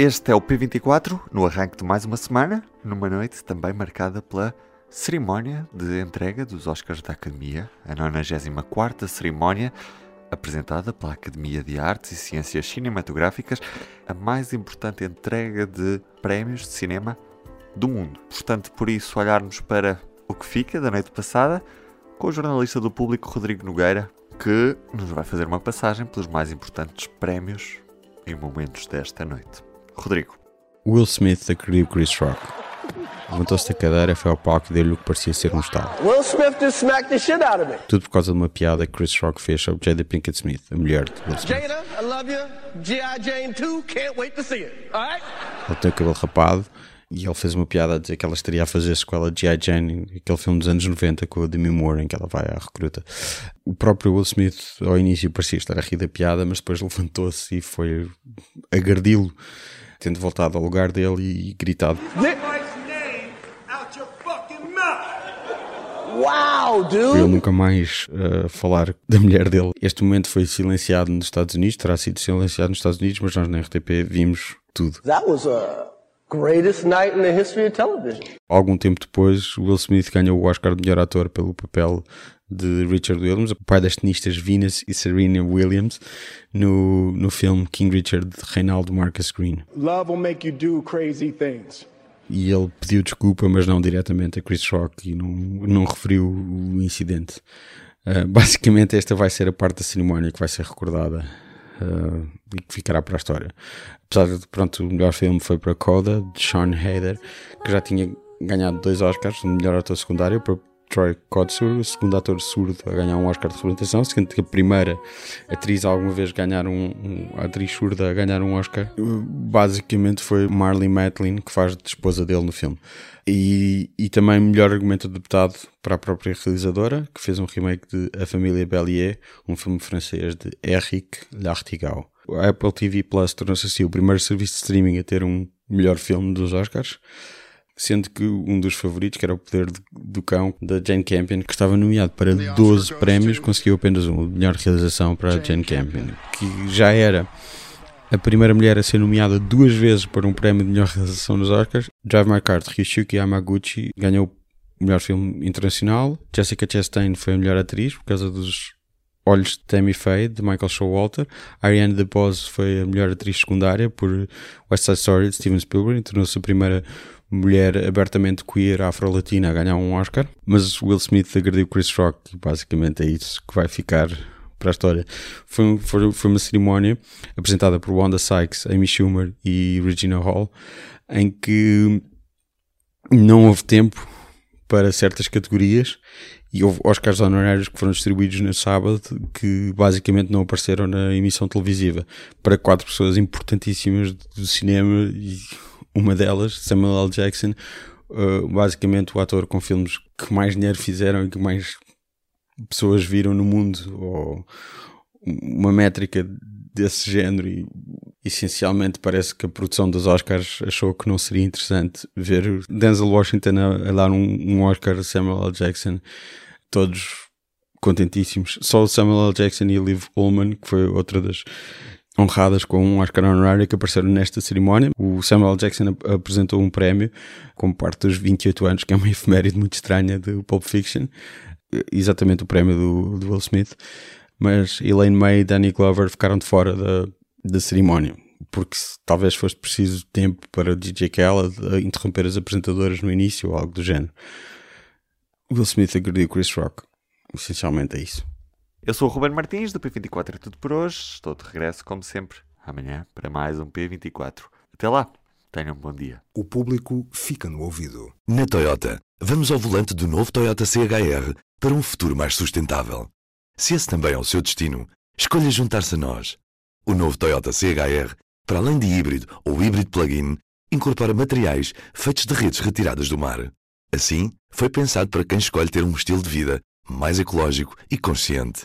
Este é o P24, no arranque de mais uma semana, numa noite também marcada pela cerimónia de entrega dos Oscars da Academia, a 94 cerimónia apresentada pela Academia de Artes e Ciências Cinematográficas, a mais importante entrega de prémios de cinema do mundo. Portanto, por isso, olharmos para o que fica da noite passada com o jornalista do público Rodrigo Nogueira, que nos vai fazer uma passagem pelos mais importantes prémios e momentos desta noite. Rodrigo. Will Smith agrediu Chris Rock. Levantou-se da cadeira, foi ao palco e deu-lhe o que parecia ser um estalo. Will Smith just smacked the shit out of me. Tudo por causa de uma piada que Chris Rock fez sobre Jada Pinkett Smith, a mulher de Will Smith. Jada, I love you. G.I. Jane 2, can't wait to see it. Alright? Ele tem o cabelo rapado e ele fez uma piada a dizer que ela estaria a fazer a sequela de G.I. Jane, aquele filme dos anos 90 com a Demi Moore, em que ela vai à recruta. O próprio Will Smith, ao início, parecia estar a rir da piada, mas depois levantou-se e foi agredi-lo, tendo voltado ao lugar dele e gritado. Wow, Para ele dude. nunca mais uh, falar da mulher dele. Este momento foi silenciado nos Estados Unidos, terá sido silenciado nos Estados Unidos, mas nós na RTP vimos tudo. That was a greatest night in the history of television. Algum tempo depois, Will Smith ganhou o Oscar de melhor ator pelo papel de Richard Williams, o pai das tenistas Venus e Serena Williams, no, no filme King Richard de Reinaldo Marcus Green. Love will make you do crazy things. E ele pediu desculpa, mas não diretamente a Chris Rock e não, não referiu o incidente. Uh, basicamente, esta vai ser a parte da cerimónia que vai ser recordada uh, e que ficará para a história. Apesar de, pronto, o melhor filme foi para Coda, de Sean Hayder, que já tinha ganhado dois Oscars, o melhor ator secundário, para Troy Kotsur, o segundo ator surdo a ganhar um Oscar de representação, sendo que a primeira atriz a alguma vez ganhar um, um atriz surda a ganhar um Oscar, basicamente foi Marley Matlin, que faz de esposa dele no filme. E, e também melhor argumento adaptado para a própria realizadora, que fez um remake de A Família Bellier, um filme francês de Eric Lartigal. A Apple TV Plus tornou-se assim o primeiro serviço de streaming a ter um melhor filme dos Oscars sendo que um dos favoritos, que era o Poder do Cão, da Jane Campion, que estava nomeado para 12 prémios, conseguiu apenas um, a melhor realização para a Jane Campion, que já era a primeira mulher a ser nomeada duas vezes para um prémio de melhor realização nos Oscars. Drive My Car de Ryusuke Yamaguchi ganhou o melhor filme internacional. Jessica Chastain foi a melhor atriz por causa dos Olhos de Tammy Faye, de Michael Showalter. Ariane DeBose foi a melhor atriz secundária por West Side Story, de Steven Spielberg, tornou-se a primeira mulher abertamente queer afro-latina a ganhar um Oscar. Mas Will Smith agrediu Chris Rock e basicamente é isso que vai ficar para a história. Foi, foi, foi uma cerimónia apresentada por Wanda Sykes, Amy Schumer e Regina Hall, em que não houve tempo para certas categorias e houve Oscars honorários que foram distribuídos no sábado que basicamente não apareceram na emissão televisiva para quatro pessoas importantíssimas do cinema e uma delas, Samuel L. Jackson, uh, basicamente o ator com filmes que mais dinheiro fizeram e que mais pessoas viram no mundo, ou uma métrica desse género e essencialmente parece que a produção dos Oscars achou que não seria interessante ver Denzel Washington a, a dar um, um, Oscar a Samuel L. Jackson, todos contentíssimos. Só o Samuel L. Jackson e a Liv Ullman, que foi outra das honradas com um Oscar honorário que apareceram nesta cerimónia. O Samuel. Jackson ap apresentou um prémio como parte dos 28 anos, que é uma efeméride muito estranha do Pulp Fiction, exatamente o prémio do, do Will Smith. Mas Elaine May e Danny Glover ficaram de fora da, da cerimónia, porque talvez fosse preciso tempo para DJ Khaled interromper as apresentadoras no início ou algo do género. Will Smith agrediu Chris Rock. Essencialmente é isso. Eu sou o Ruben Martins, do P24 é tudo por hoje. Estou de regresso, como sempre, amanhã para mais um P24. Até lá, tenham um bom dia. O público fica no ouvido. Na Toyota, vamos ao volante do novo Toyota CHR para um futuro mais sustentável. Se esse também é o seu destino, escolha juntar-se a nós. O novo Toyota CHR, para além de híbrido ou híbrido plug-in, incorpora materiais feitos de redes retiradas do mar. Assim, foi pensado para quem escolhe ter um estilo de vida mais ecológico e consciente.